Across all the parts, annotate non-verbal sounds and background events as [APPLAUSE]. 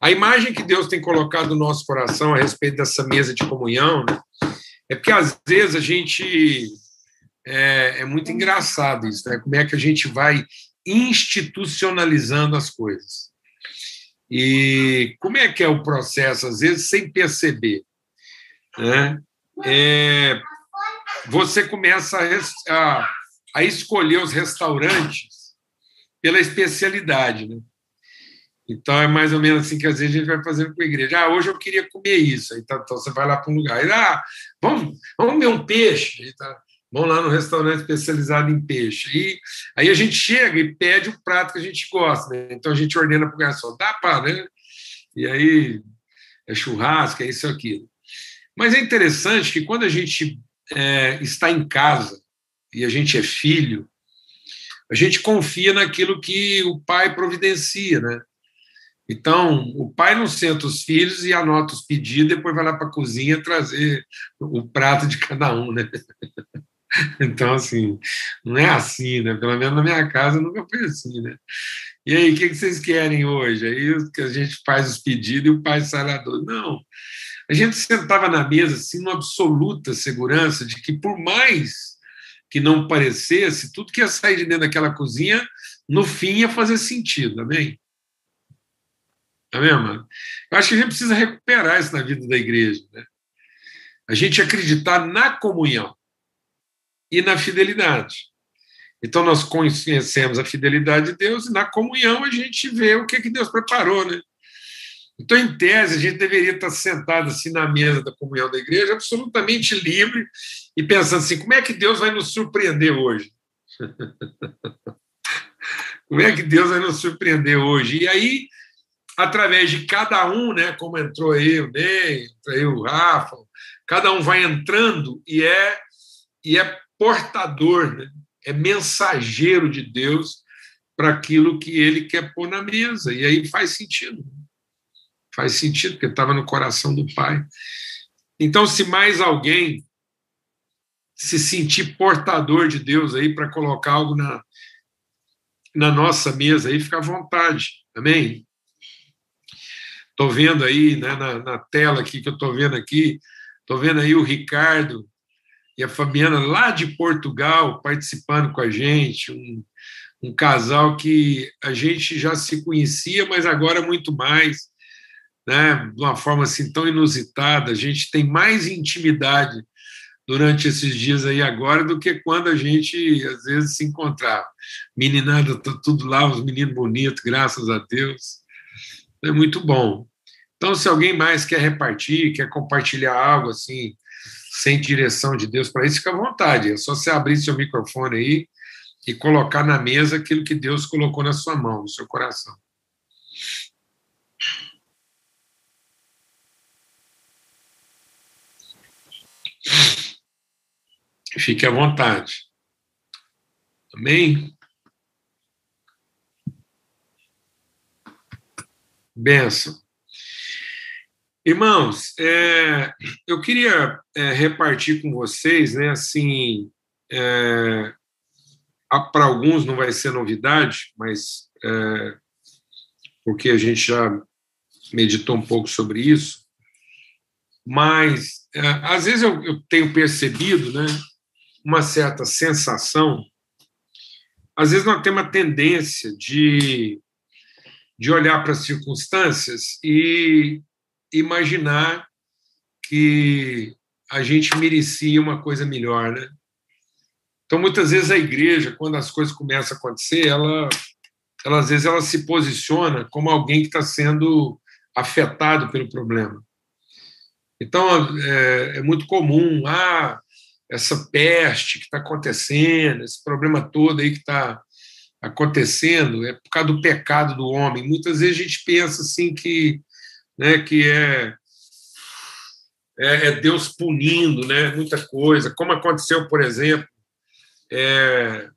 A imagem que Deus tem colocado no nosso coração a respeito dessa mesa de comunhão né, é porque, às vezes, a gente. É, é muito engraçado isso, né? Como é que a gente vai institucionalizando as coisas. E como é que é o processo, às vezes, sem perceber? Né? É, você começa a, a, a, escolher os restaurantes pela especialidade. Né? Então, é mais ou menos assim que às vezes a gente vai fazendo com a igreja. Ah, hoje eu queria comer isso. Então, então você vai lá para um lugar. E, ah, vamos, vamos comer um peixe. Tá, vamos lá no restaurante especializado em peixe. E aí a gente chega e pede o prato que a gente gosta. Né? Então a gente ordena para o garçom. Dá para, né? E aí é churrasco, é isso aqui. Mas é interessante que quando a gente é, está em casa e a gente é filho, a gente confia naquilo que o pai providencia, né? Então, o pai não senta os filhos e anota os pedidos, depois vai lá para a cozinha trazer o prato de cada um, né? [LAUGHS] Então, assim, não é assim, né? Pelo menos na minha casa nunca foi assim, né? E aí, o que vocês querem hoje? Aí a gente faz os pedidos e o pai sai lá do... Não, a gente sentava na mesa assim, numa absoluta segurança de que, por mais que não parecesse, tudo que ia sair de dentro daquela cozinha, no fim ia fazer sentido, amém? Amém, mano? Eu acho que a gente precisa recuperar isso na vida da igreja, né? A gente acreditar na comunhão e na fidelidade. Então, nós conhecemos a fidelidade de Deus e na comunhão a gente vê o que, que Deus preparou, né? Então, em tese, a gente deveria estar sentado assim na mesa da comunhão da igreja, absolutamente livre, e pensando assim: como é que Deus vai nos surpreender hoje? [LAUGHS] como é que Deus vai nos surpreender hoje? E aí, através de cada um, né, como entrou aí o Ney, entrou aí o Rafa, cada um vai entrando e é, e é portador, né? é mensageiro de Deus para aquilo que ele quer pôr na mesa. E aí faz sentido. Faz sentido, porque estava no coração do Pai. Então, se mais alguém se sentir portador de Deus aí para colocar algo na, na nossa mesa aí, fica à vontade. Amém? Estou vendo aí né, na, na tela aqui que eu estou vendo aqui, estou vendo aí o Ricardo e a Fabiana lá de Portugal participando com a gente, um, um casal que a gente já se conhecia, mas agora muito mais né, de uma forma assim tão inusitada. A gente tem mais intimidade durante esses dias aí agora do que quando a gente às vezes se encontrava. Meninada, tá tudo lá, os meninos bonitos, graças a Deus. É muito bom. Então, se alguém mais quer repartir, quer compartilhar algo assim, sem direção de Deus para isso, fica à vontade. É só você abrir seu microfone aí e colocar na mesa aquilo que Deus colocou na sua mão, no seu coração. Fique à vontade. Amém? Benção. Irmãos, é, eu queria é, repartir com vocês, né, assim, é, para alguns não vai ser novidade, mas é, porque a gente já meditou um pouco sobre isso, mas é, às vezes eu, eu tenho percebido, né, uma certa sensação. Às vezes nós temos uma tendência de, de olhar para as circunstâncias e imaginar que a gente merecia uma coisa melhor, né? Então, muitas vezes a igreja, quando as coisas começam a acontecer, ela, ela às vezes ela se posiciona como alguém que está sendo afetado pelo problema. Então, é, é muito comum, ah, essa peste que está acontecendo, esse problema todo aí que está acontecendo, é por causa do pecado do homem. Muitas vezes a gente pensa assim que, né, que é, é, é Deus punindo, né, muita coisa. Como aconteceu, por exemplo, é,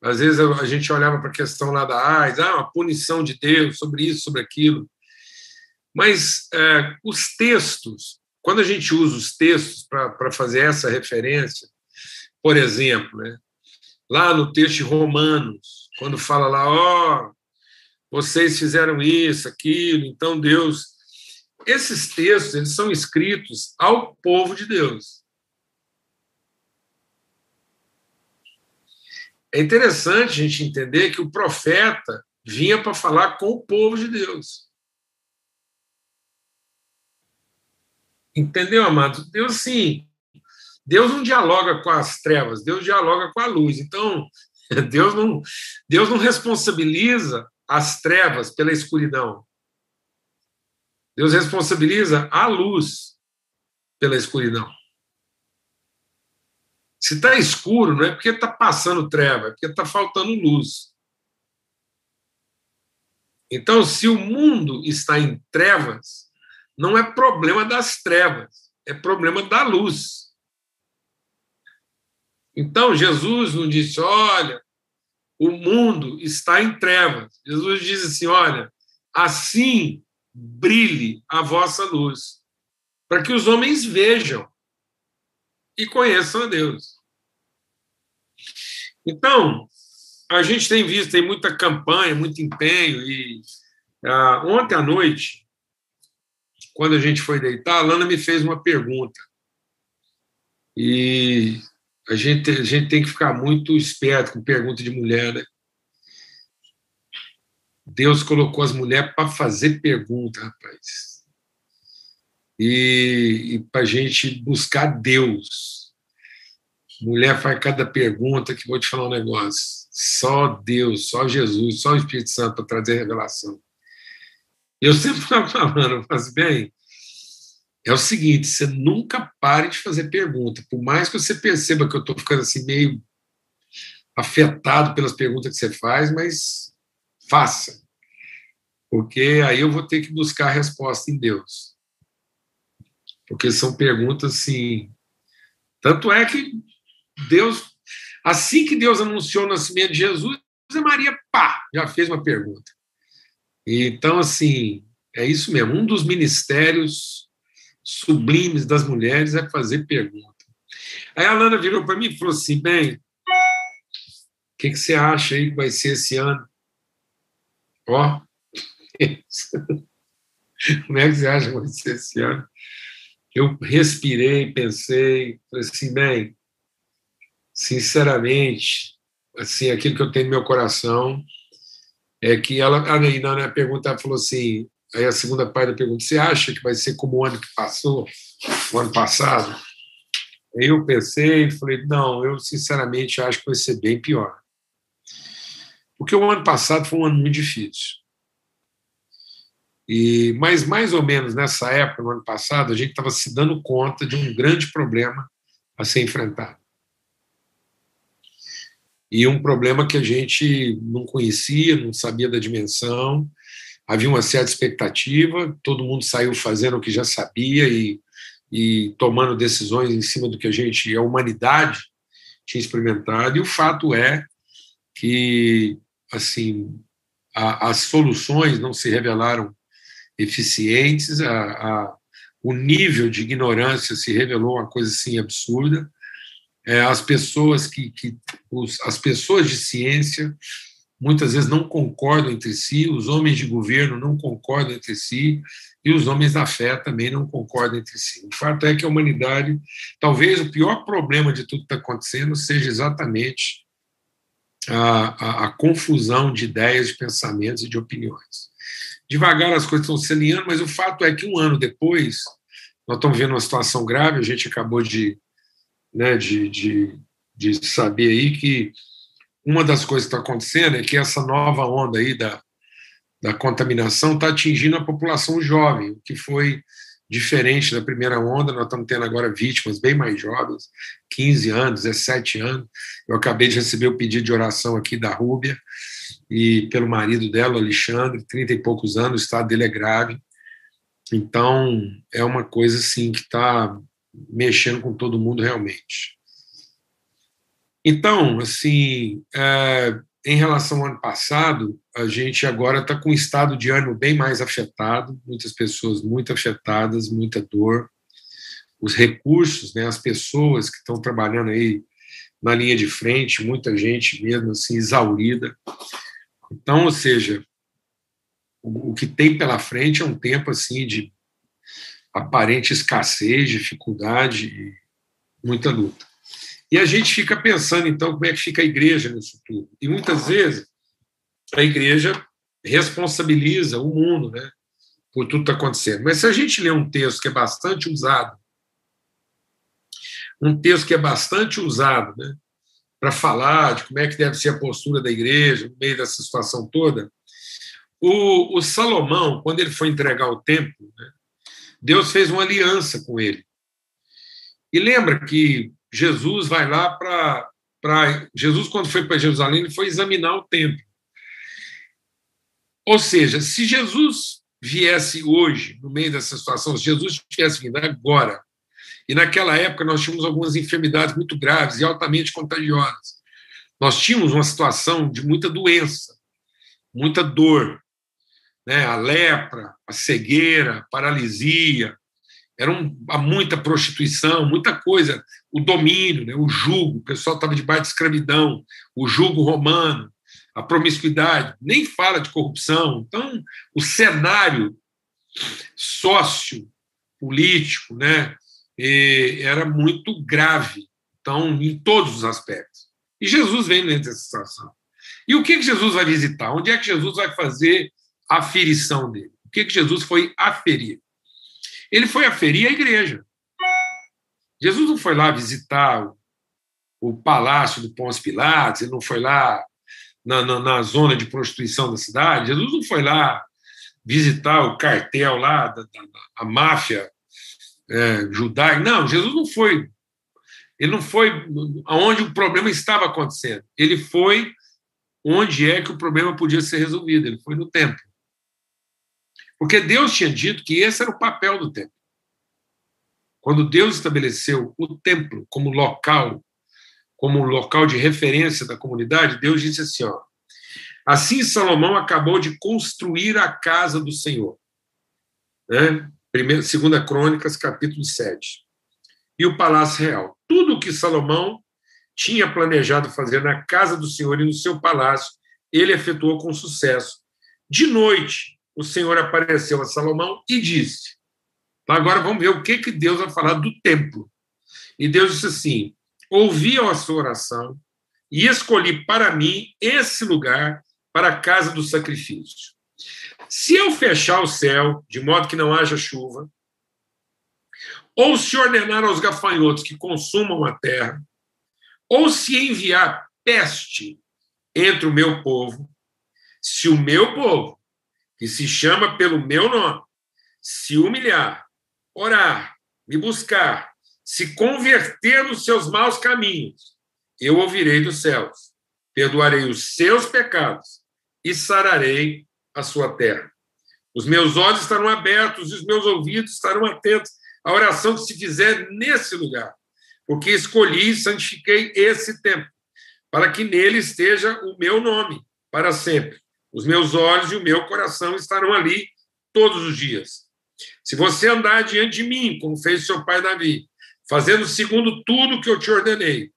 às vezes a gente olhava para a questão lá da AIDS, ah, uma punição de Deus sobre isso, sobre aquilo. Mas é, os textos quando a gente usa os textos para fazer essa referência, por exemplo, né, lá no texto de Romanos, quando fala lá, ó, oh, vocês fizeram isso, aquilo, então Deus. Esses textos eles são escritos ao povo de Deus. É interessante a gente entender que o profeta vinha para falar com o povo de Deus. Entendeu, amado? Deus, sim. Deus não dialoga com as trevas, Deus dialoga com a luz. Então, [LAUGHS] Deus não, Deus não responsabiliza as trevas pela escuridão. Deus responsabiliza a luz pela escuridão. Se está escuro, não é porque está passando treva, é porque está faltando luz. Então, se o mundo está em trevas, não é problema das trevas, é problema da luz. Então, Jesus não disse: olha, o mundo está em trevas. Jesus diz assim: olha, assim brilhe a vossa luz, para que os homens vejam e conheçam a Deus. Então, a gente tem visto, tem muita campanha, muito empenho, e ah, ontem à noite, quando a gente foi deitar, a Lana me fez uma pergunta. E a gente, a gente tem que ficar muito esperto com pergunta de mulher, né? Deus colocou as mulheres para fazer pergunta, rapaz. E, e para a gente buscar Deus. Mulher faz cada pergunta que vou te falar um negócio. Só Deus, só Jesus, só o Espírito Santo para trazer revelação. Eu sempre [LAUGHS] estava falando, mas bem, é o seguinte: você nunca pare de fazer pergunta. Por mais que você perceba que eu estou ficando assim meio afetado pelas perguntas que você faz, mas faça. Porque aí eu vou ter que buscar a resposta em Deus. Porque são perguntas assim. Tanto é que Deus, assim que Deus anunciou o nascimento de Jesus, a Maria, pá, já fez uma pergunta. Então, assim, é isso mesmo. Um dos ministérios sublimes das mulheres é fazer pergunta. Aí a Lana virou para mim e falou assim: bem, o que, que você acha aí que vai ser esse ano? Ó, como é que você acha que vai ser esse ano? Eu respirei, pensei, falei assim, bem, sinceramente, assim, aquilo que eu tenho no meu coração é que ela, aí na pergunta ela falou assim, Aí a segunda parte da pergunta: você acha que vai ser como o ano que passou, o ano passado? Eu pensei falei: não, eu sinceramente acho que vai ser bem pior. Porque o ano passado foi um ano muito difícil. E, mas mais ou menos nessa época, no ano passado, a gente estava se dando conta de um grande problema a ser enfrentado. E um problema que a gente não conhecia, não sabia da dimensão, havia uma certa expectativa, todo mundo saiu fazendo o que já sabia e, e tomando decisões em cima do que a gente, a humanidade, tinha experimentado, e o fato é que, assim, a, as soluções não se revelaram eficientes, a, a, o nível de ignorância se revelou uma coisa assim absurda, é, as pessoas que, que os, as pessoas de ciência muitas vezes não concordam entre si, os homens de governo não concordam entre si, e os homens da fé também não concordam entre si. O fato é que a humanidade, talvez o pior problema de tudo que está acontecendo seja exatamente a, a, a, confusão de ideias, de pensamentos e de opiniões. Devagar as coisas estão se alinhando, mas o fato é que um ano depois, nós estamos vendo uma situação grave, a gente acabou de, né, de, de, de saber aí que uma das coisas que está acontecendo é que essa nova onda aí da, da contaminação está atingindo a população jovem, o que foi diferente da primeira onda. Nós estamos tendo agora vítimas bem mais jovens, 15 anos, 17 anos. Eu acabei de receber o pedido de oração aqui da Rúbia, e pelo marido dela, Alexandre, 30 e poucos anos, o estado dele é grave. Então, é uma coisa assim que está mexendo com todo mundo realmente. Então, assim, é, em relação ao ano passado, a gente agora está com um estado de ânimo bem mais afetado, muitas pessoas muito afetadas, muita dor. Os recursos, né, as pessoas que estão trabalhando aí na linha de frente, muita gente mesmo assim exaurida. Então, ou seja, o, o que tem pela frente é um tempo assim de aparente escassez, dificuldade e muita luta. E a gente fica pensando, então, como é que fica a igreja nisso tudo. E muitas vezes a igreja responsabiliza o mundo né, por tudo que está acontecendo. Mas se a gente lê um texto que é bastante usado, um texto que é bastante usado né, para falar de como é que deve ser a postura da igreja no meio dessa situação toda, o, o Salomão, quando ele foi entregar o templo, né, Deus fez uma aliança com ele. E lembra que Jesus vai lá para. Jesus, quando foi para Jerusalém, ele foi examinar o templo. Ou seja, se Jesus viesse hoje, no meio dessa situação, se Jesus tivesse vindo agora, e naquela época nós tínhamos algumas enfermidades muito graves e altamente contagiosas, nós tínhamos uma situação de muita doença, muita dor, né? a lepra, a cegueira, a paralisia, era um, muita prostituição, muita coisa, o domínio, né? o jugo, o pessoal estava debaixo de escravidão, o jugo romano, a promiscuidade, nem fala de corrupção. Então, o cenário sócio-político né, era muito grave, então, em todos os aspectos. E Jesus vem dentro dessa situação. E o que, que Jesus vai visitar? Onde é que Jesus vai fazer a aferição dele? O que, que Jesus foi aferir? Ele foi aferir a igreja. Jesus não foi lá visitar o, o palácio do Pôncio Pilatos, ele não foi lá na, na, na, zona de prostituição da cidade. Jesus não foi lá visitar o cartel lá, da, da a máfia é, judaica. Não, Jesus não foi. Ele não foi aonde o problema estava acontecendo. Ele foi onde é que o problema podia ser resolvido. Ele foi no templo. Porque Deus tinha dito que esse era o papel do templo. Quando Deus estabeleceu o templo como local como local de referência da comunidade, Deus disse assim: ó, assim Salomão acabou de construir a casa do Senhor. Né? Primeira, segunda Crônicas, capítulo 7. E o palácio real. Tudo o que Salomão tinha planejado fazer na casa do Senhor e no seu palácio, ele efetuou com sucesso. De noite, o Senhor apareceu a Salomão e disse: então, agora vamos ver o que, que Deus vai falar do templo. E Deus disse assim: ouvi a sua oração e escolhi para mim esse lugar para a casa do sacrifício. Se eu fechar o céu, de modo que não haja chuva, ou se ordenar aos gafanhotos que consumam a terra, ou se enviar peste entre o meu povo, se o meu povo, que se chama pelo meu nome, se humilhar, orar, me buscar se converter nos seus maus caminhos, eu ouvirei dos céus, perdoarei os seus pecados e sararei a sua terra. Os meus olhos estarão abertos e os meus ouvidos estarão atentos à oração que se fizer nesse lugar, porque escolhi e santifiquei esse tempo, para que nele esteja o meu nome para sempre. Os meus olhos e o meu coração estarão ali todos os dias. Se você andar diante de mim, como fez seu pai Davi, fazendo segundo tudo que eu te ordenei,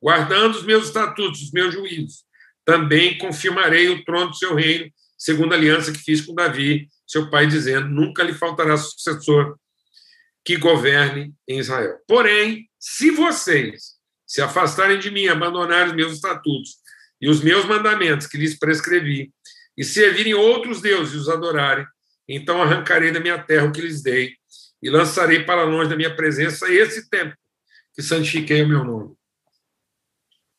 guardando os meus estatutos, os meus juízos. Também confirmarei o trono do seu reino, segundo a aliança que fiz com Davi, seu pai, dizendo: nunca lhe faltará sucessor que governe em Israel. Porém, se vocês se afastarem de mim, abandonarem os meus estatutos e os meus mandamentos que lhes prescrevi, e servirem outros deuses e os adorarem, então arrancarei da minha terra o que lhes dei e lançarei para longe da minha presença esse templo que santifiquei o meu nome.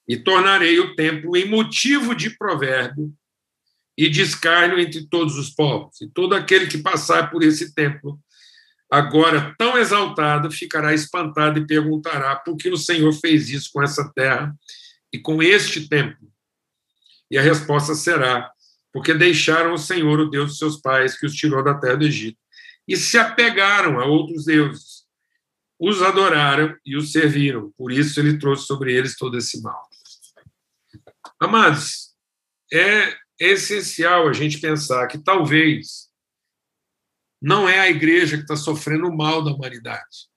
E tornarei o templo em motivo de provérbio e de escárnio entre todos os povos. E todo aquele que passar por esse templo, agora tão exaltado, ficará espantado e perguntará por que o Senhor fez isso com essa terra e com este templo. E a resposta será: porque deixaram o Senhor, o Deus de seus pais, que os tirou da terra do Egito e se apegaram a outros deuses, os adoraram e os serviram. Por isso ele trouxe sobre eles todo esse mal. Amados, é essencial a gente pensar que talvez não é a igreja que está sofrendo o mal da humanidade.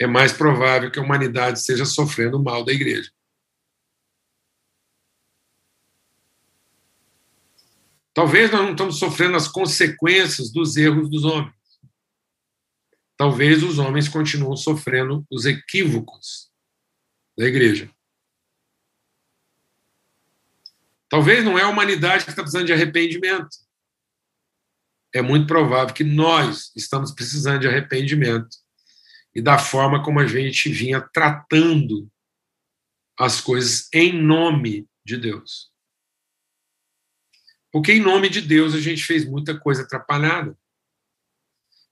É mais provável que a humanidade esteja sofrendo o mal da igreja. Talvez nós não estamos sofrendo as consequências dos erros dos homens. Talvez os homens continuem sofrendo os equívocos da igreja. Talvez não é a humanidade que está precisando de arrependimento. É muito provável que nós estamos precisando de arrependimento e da forma como a gente vinha tratando as coisas em nome de Deus. Porque em nome de Deus a gente fez muita coisa atrapalhada.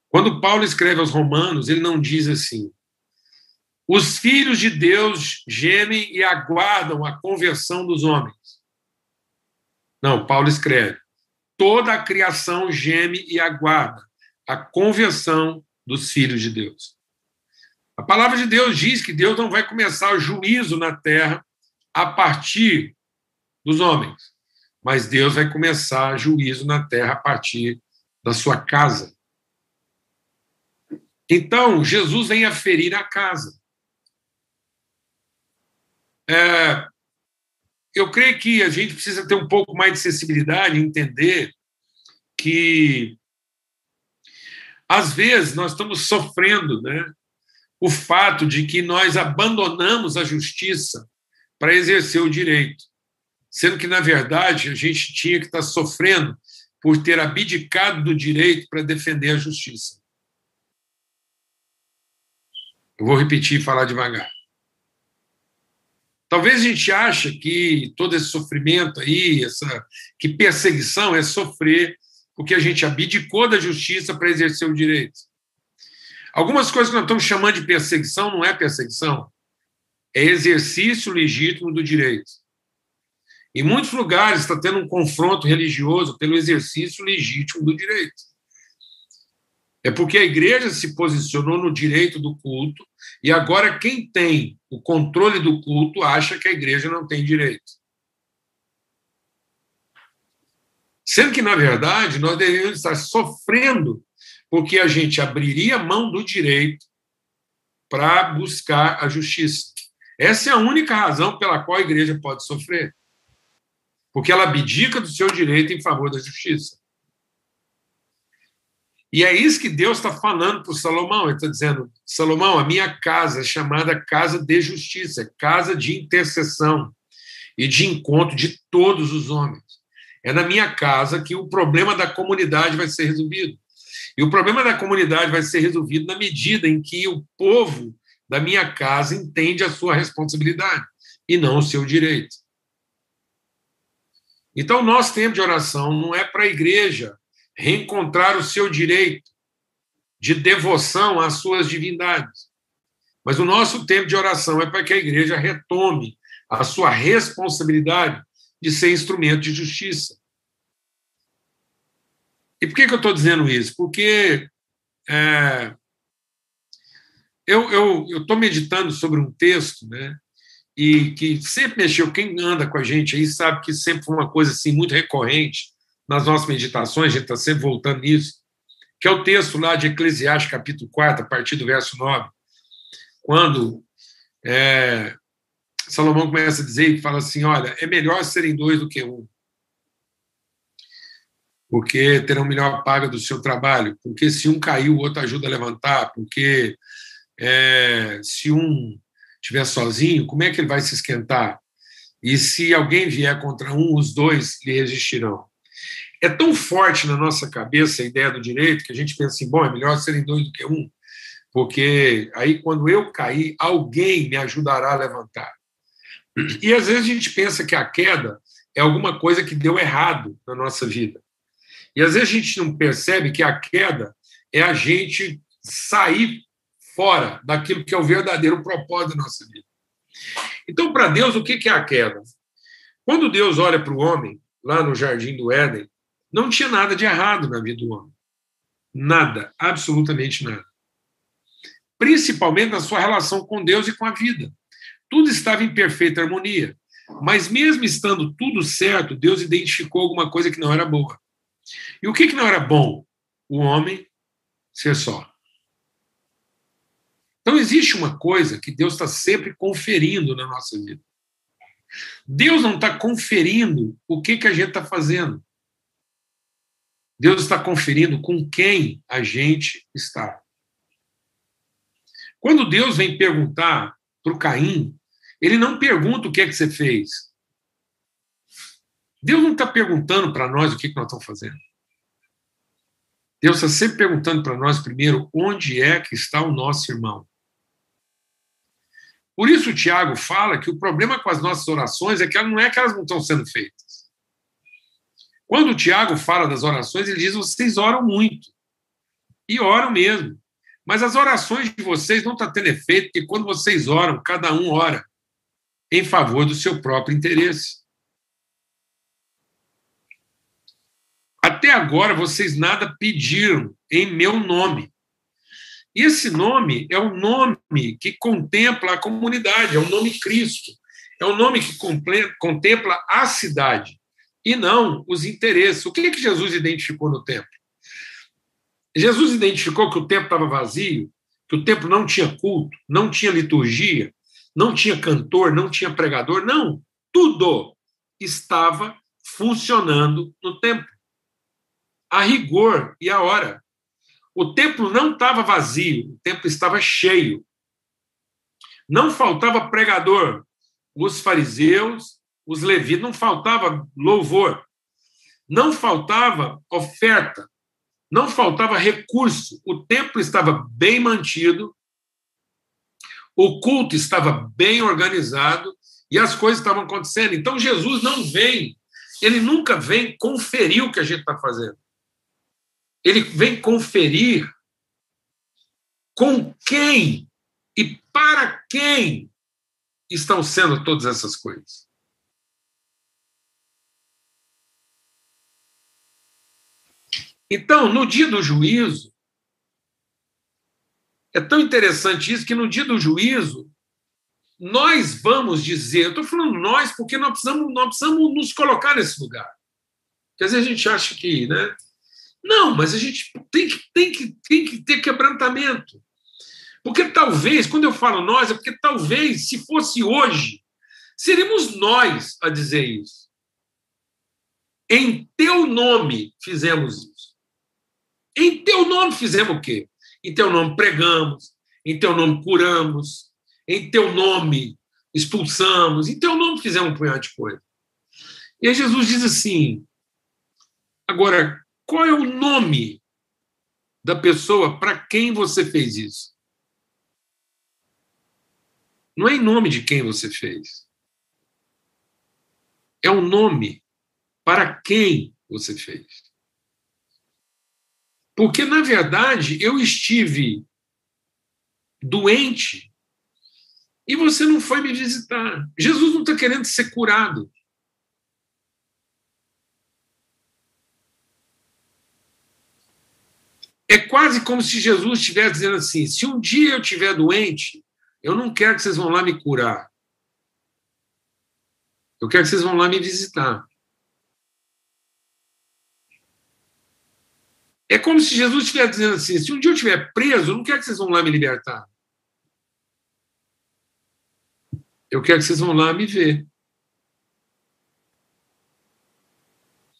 Quando Paulo escreve aos Romanos, ele não diz assim: os filhos de Deus gemem e aguardam a conversão dos homens. Não, Paulo escreve: toda a criação geme e aguarda a conversão dos filhos de Deus. A palavra de Deus diz que Deus não vai começar o juízo na terra a partir dos homens, mas Deus vai começar juízo na terra a partir da sua casa. Então, Jesus vem a ferir a casa. É, eu creio que a gente precisa ter um pouco mais de sensibilidade entender que, às vezes, nós estamos sofrendo né, o fato de que nós abandonamos a justiça para exercer o direito, sendo que, na verdade, a gente tinha que estar sofrendo por ter abdicado do direito para defender a justiça. Eu vou repetir e falar devagar. Talvez a gente ache que todo esse sofrimento aí, essa que perseguição é sofrer porque a gente abdicou da justiça para exercer o direito. Algumas coisas que nós estamos chamando de perseguição não é perseguição, é exercício legítimo do direito. Em muitos lugares está tendo um confronto religioso pelo exercício legítimo do direito. É porque a igreja se posicionou no direito do culto e agora quem tem o controle do culto acha que a igreja não tem direito. Sendo que, na verdade, nós deveríamos estar sofrendo porque a gente abriria mão do direito para buscar a justiça. Essa é a única razão pela qual a igreja pode sofrer. Porque ela abdica do seu direito em favor da justiça. E é isso que Deus está falando para Salomão. Ele está dizendo: Salomão, a minha casa é chamada casa de justiça, casa de intercessão e de encontro de todos os homens. É na minha casa que o problema da comunidade vai ser resolvido. E o problema da comunidade vai ser resolvido na medida em que o povo da minha casa entende a sua responsabilidade e não o seu direito. Então, nosso tempo de oração não é para a igreja reencontrar o seu direito de devoção às suas divindades. Mas o nosso tempo de oração é para que a igreja retome a sua responsabilidade de ser instrumento de justiça. E por que, que eu estou dizendo isso? Porque é, eu estou meditando sobre um texto, né? E que sempre mexeu, quem anda com a gente aí sabe que sempre foi uma coisa assim muito recorrente nas nossas meditações, a gente está sempre voltando nisso, que é o texto lá de Eclesiastes, capítulo 4, a partir do verso 9, quando é, Salomão começa a dizer e fala assim: olha, é melhor serem dois do que um, porque terão melhor paga do seu trabalho, porque se um cair, o outro ajuda a levantar, porque é, se um estiver sozinho, como é que ele vai se esquentar? E se alguém vier contra um, os dois lhe resistirão. É tão forte na nossa cabeça a ideia do direito que a gente pensa assim: bom, é melhor serem dois do que um, porque aí quando eu cair, alguém me ajudará a levantar. E às vezes a gente pensa que a queda é alguma coisa que deu errado na nossa vida. E às vezes a gente não percebe que a queda é a gente sair fora daquilo que é o verdadeiro propósito da nossa vida. Então, para Deus, o que é a queda? Quando Deus olha para o homem, lá no jardim do Éden, não tinha nada de errado na vida do homem. Nada, absolutamente nada. Principalmente na sua relação com Deus e com a vida. Tudo estava em perfeita harmonia. Mas, mesmo estando tudo certo, Deus identificou alguma coisa que não era boa. E o que, não era bom? O homem ser só. Então, existe uma coisa que Deus está sempre conferindo na nossa vida. Deus não está conferindo o que, que a gente está fazendo. Deus está conferindo com quem a gente está. Quando Deus vem perguntar para o Caim, ele não pergunta o que é que você fez. Deus não está perguntando para nós o que, que nós estamos fazendo. Deus está sempre perguntando para nós primeiro onde é que está o nosso irmão. Por isso o Tiago fala que o problema com as nossas orações é que não é que elas não estão sendo feitas. Quando o Tiago fala das orações, ele diz: vocês oram muito. E oram mesmo. Mas as orações de vocês não estão tá tendo efeito, porque quando vocês oram, cada um ora em favor do seu próprio interesse. Até agora vocês nada pediram em meu nome. E esse nome é o nome que contempla a comunidade, é o nome Cristo. É o nome que contempla a cidade e não os interesses. O que, é que Jesus identificou no templo? Jesus identificou que o templo estava vazio, que o templo não tinha culto, não tinha liturgia, não tinha cantor, não tinha pregador. Não, tudo estava funcionando no templo. A rigor e a hora. O templo não estava vazio, o templo estava cheio. Não faltava pregador. Os fariseus, os levitas, não faltava louvor. Não faltava oferta. Não faltava recurso. O templo estava bem mantido, o culto estava bem organizado e as coisas estavam acontecendo. Então Jesus não vem, ele nunca vem conferir o que a gente está fazendo. Ele vem conferir com quem e para quem estão sendo todas essas coisas. Então, no dia do juízo, é tão interessante isso que no dia do juízo, nós vamos dizer, eu estou falando nós porque nós precisamos, nós precisamos nos colocar nesse lugar. Quer dizer, a gente acha que, né? Não, mas a gente tem que, tem que, tem que ter quebrantamento. Porque talvez, quando eu falo nós, é porque talvez, se fosse hoje, seríamos nós a dizer isso. Em teu nome fizemos isso. Em teu nome fizemos o quê? Em teu nome pregamos, em teu nome curamos, em teu nome expulsamos, em teu nome fizemos um punhado de coisa. E aí Jesus diz assim: agora, qual é o nome da pessoa para quem você fez isso? Não é em nome de quem você fez. É o nome para quem você fez. Porque, na verdade, eu estive doente e você não foi me visitar. Jesus não está querendo ser curado. É quase como se Jesus estivesse dizendo assim: se um dia eu estiver doente, eu não quero que vocês vão lá me curar. Eu quero que vocês vão lá me visitar. É como se Jesus estivesse dizendo assim: se um dia eu estiver preso, eu não quero que vocês vão lá me libertar. Eu quero que vocês vão lá me ver.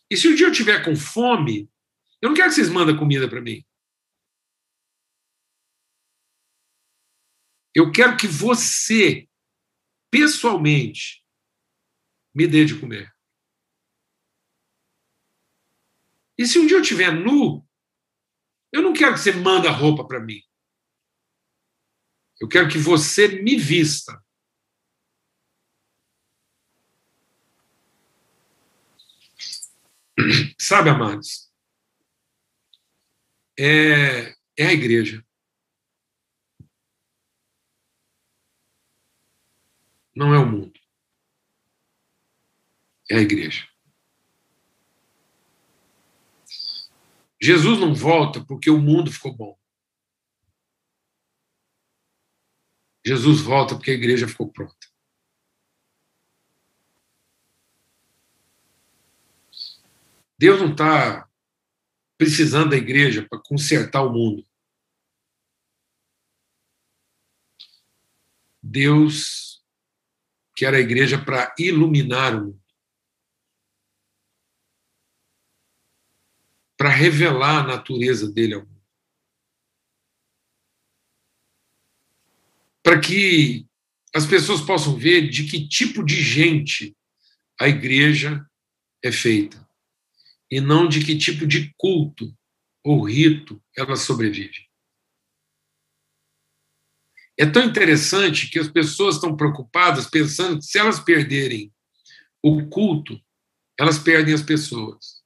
E se um dia eu estiver com fome, eu não quero que vocês mandem comida para mim. Eu quero que você, pessoalmente, me dê de comer. E se um dia eu estiver nu, eu não quero que você manda roupa para mim. Eu quero que você me vista. Sabe, amados? É, é a igreja. Não é o mundo. É a igreja. Jesus não volta porque o mundo ficou bom. Jesus volta porque a igreja ficou pronta. Deus não está precisando da igreja para consertar o mundo. Deus quer a igreja para iluminar o mundo. para revelar a natureza dele ao mundo. Para que as pessoas possam ver de que tipo de gente a igreja é feita e não de que tipo de culto ou rito ela sobrevive. É tão interessante que as pessoas estão preocupadas pensando que se elas perderem o culto, elas perdem as pessoas.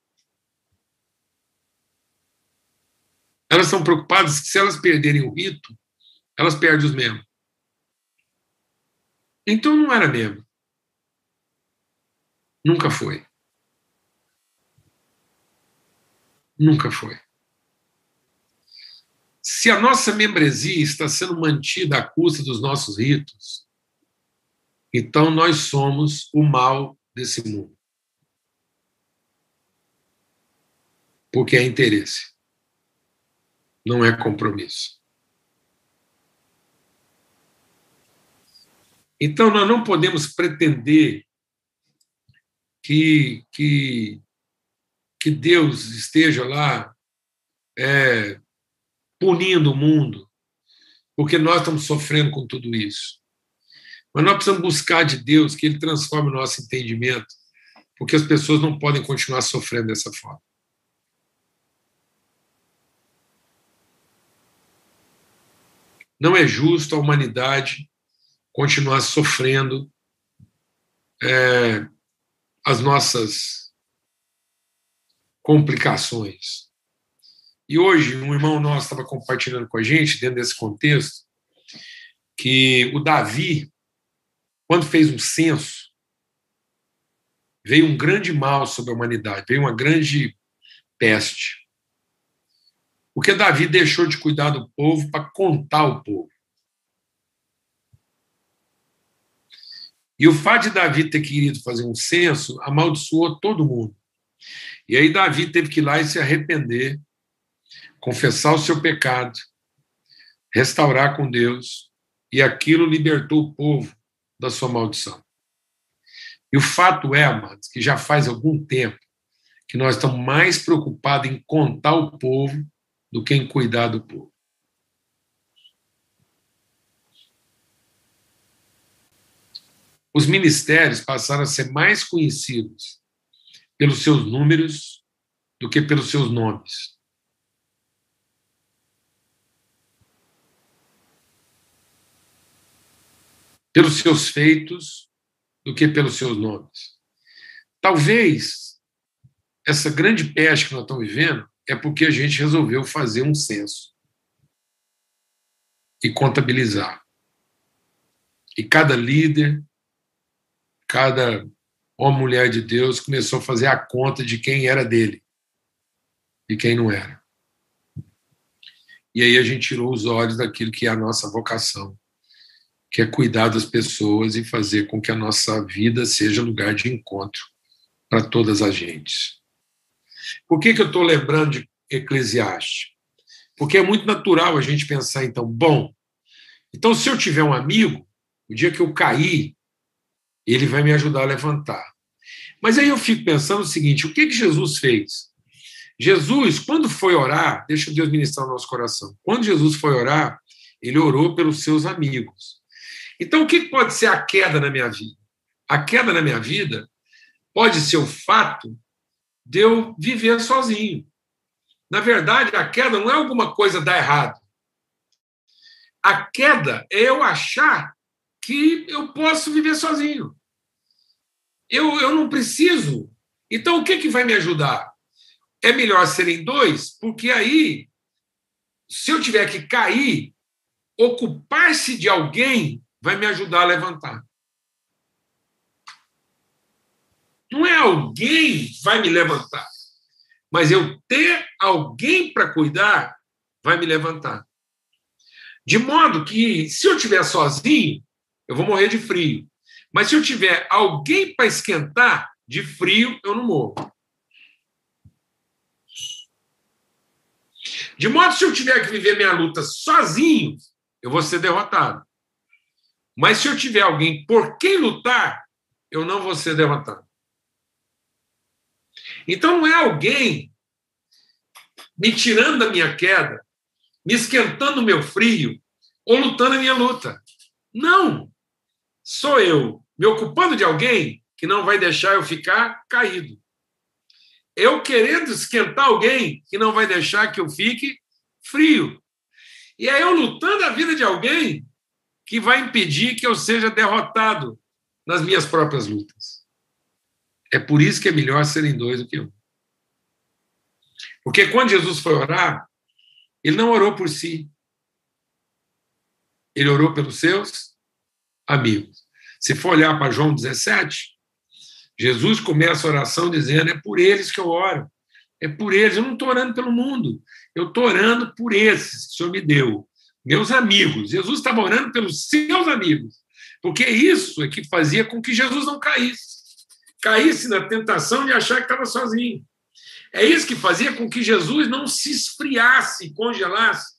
Elas estão preocupadas que se elas perderem o rito, elas perdem os membros. Então não era membro. Nunca foi. Nunca foi. Se a nossa membresia está sendo mantida à custa dos nossos ritos, então nós somos o mal desse mundo. Porque é interesse, não é compromisso. Então, nós não podemos pretender que, que, que Deus esteja lá é, punindo o mundo, porque nós estamos sofrendo com tudo isso. Mas nós precisamos buscar de Deus que Ele transforme o nosso entendimento, porque as pessoas não podem continuar sofrendo dessa forma. Não é justo a humanidade continuar sofrendo é, as nossas complicações. E hoje, um irmão nosso estava compartilhando com a gente, dentro desse contexto, que o Davi, quando fez um censo, veio um grande mal sobre a humanidade, veio uma grande peste. Porque Davi deixou de cuidar do povo para contar o povo. E o fato de Davi ter querido fazer um censo amaldiçoou todo mundo. E aí Davi teve que ir lá e se arrepender, confessar o seu pecado, restaurar com Deus, e aquilo libertou o povo da sua maldição. E o fato é, amados, que já faz algum tempo que nós estamos mais preocupados em contar o povo do que em cuidar do povo. os ministérios passaram a ser mais conhecidos pelos seus números do que pelos seus nomes. Pelos seus feitos do que pelos seus nomes. Talvez essa grande peste que nós estamos vivendo é porque a gente resolveu fazer um censo e contabilizar. E cada líder, cada homem mulher de Deus começou a fazer a conta de quem era dele e quem não era. E aí a gente tirou os olhos daquilo que é a nossa vocação, que é cuidar das pessoas e fazer com que a nossa vida seja lugar de encontro para todas as gentes. Por que, que eu estou lembrando de Eclesiastes? Porque é muito natural a gente pensar, então, bom, então se eu tiver um amigo, o dia que eu cair, ele vai me ajudar a levantar. Mas aí eu fico pensando o seguinte: o que, que Jesus fez? Jesus, quando foi orar, deixa Deus ministrar o nosso coração. Quando Jesus foi orar, ele orou pelos seus amigos. Então, o que pode ser a queda na minha vida? A queda na minha vida pode ser o fato de eu viver sozinho. Na verdade, a queda não é alguma coisa dar errado. A queda é eu achar que eu posso viver sozinho. Eu, eu não preciso. Então, o que, que vai me ajudar? É melhor serem dois, porque aí, se eu tiver que cair, ocupar-se de alguém vai me ajudar a levantar. Não é alguém vai me levantar, mas eu ter alguém para cuidar vai me levantar. De modo que, se eu estiver sozinho, eu vou morrer de frio. Mas se eu tiver alguém para esquentar, de frio eu não morro. De modo que se eu tiver que viver minha luta sozinho, eu vou ser derrotado. Mas se eu tiver alguém por quem lutar, eu não vou ser derrotado. Então não é alguém me tirando da minha queda, me esquentando o meu frio ou lutando a minha luta. Não! Sou eu me ocupando de alguém que não vai deixar eu ficar caído. Eu querendo esquentar alguém que não vai deixar que eu fique frio. E é eu lutando a vida de alguém que vai impedir que eu seja derrotado nas minhas próprias lutas. É por isso que é melhor serem dois do que um. Porque quando Jesus foi orar, ele não orou por si. Ele orou pelos seus amigos. Se for olhar para João 17, Jesus começa a oração dizendo: É por eles que eu oro. É por eles. Eu não estou orando pelo mundo. Eu estou orando por esses que o Senhor me deu. Meus amigos. Jesus estava orando pelos seus amigos. Porque isso é que fazia com que Jesus não caísse. Caísse na tentação de achar que estava sozinho. É isso que fazia com que Jesus não se esfriasse, congelasse,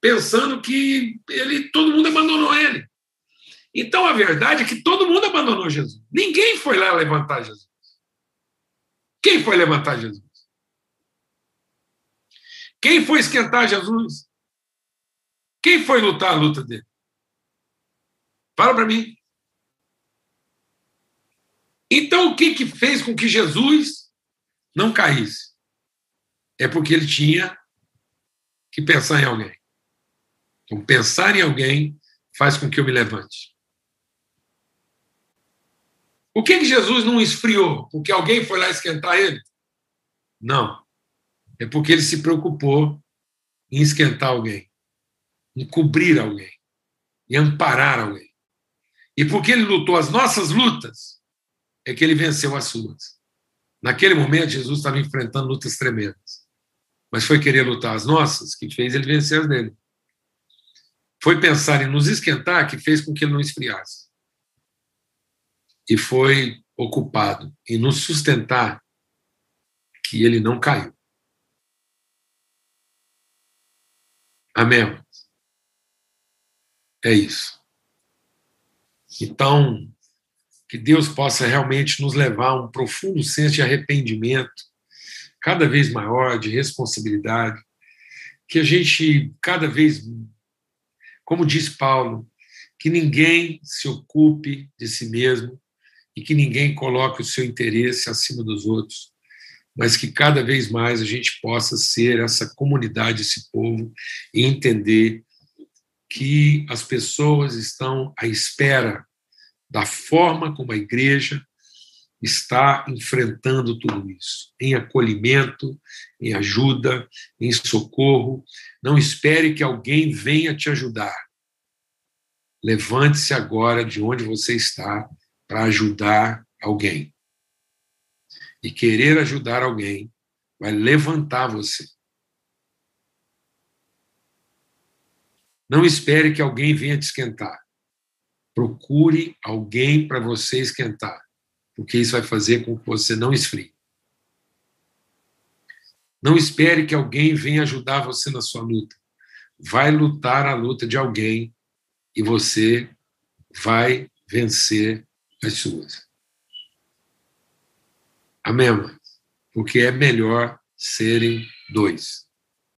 pensando que ele, todo mundo abandonou ele. Então a verdade é que todo mundo abandonou Jesus. Ninguém foi lá levantar Jesus. Quem foi levantar Jesus? Quem foi esquentar Jesus? Quem foi lutar a luta dele? Fala para mim. Então, o que, que fez com que Jesus não caísse? É porque ele tinha que pensar em alguém. Então, pensar em alguém faz com que eu me levante. Por que, que Jesus não esfriou? Porque alguém foi lá esquentar ele? Não. É porque ele se preocupou em esquentar alguém, em cobrir alguém, em amparar alguém. E porque ele lutou as nossas lutas, é que ele venceu as suas. Naquele momento, Jesus estava enfrentando lutas tremendas. Mas foi querer lutar as nossas que fez ele vencer as dele. Foi pensar em nos esquentar que fez com que ele não esfriasse e foi ocupado em nos sustentar que ele não caiu. Amém? É isso. Então, que Deus possa realmente nos levar a um profundo senso de arrependimento, cada vez maior, de responsabilidade, que a gente, cada vez, como diz Paulo, que ninguém se ocupe de si mesmo, e que ninguém coloque o seu interesse acima dos outros, mas que cada vez mais a gente possa ser essa comunidade, esse povo, e entender que as pessoas estão à espera da forma como a igreja está enfrentando tudo isso, em acolhimento, em ajuda, em socorro. Não espere que alguém venha te ajudar. Levante-se agora de onde você está para ajudar alguém. E querer ajudar alguém vai levantar você. Não espere que alguém venha te esquentar. Procure alguém para você esquentar, porque isso vai fazer com que você não esfrie. Não espere que alguém venha ajudar você na sua luta. Vai lutar a luta de alguém e você vai vencer as suas. Amém, Porque é melhor serem dois.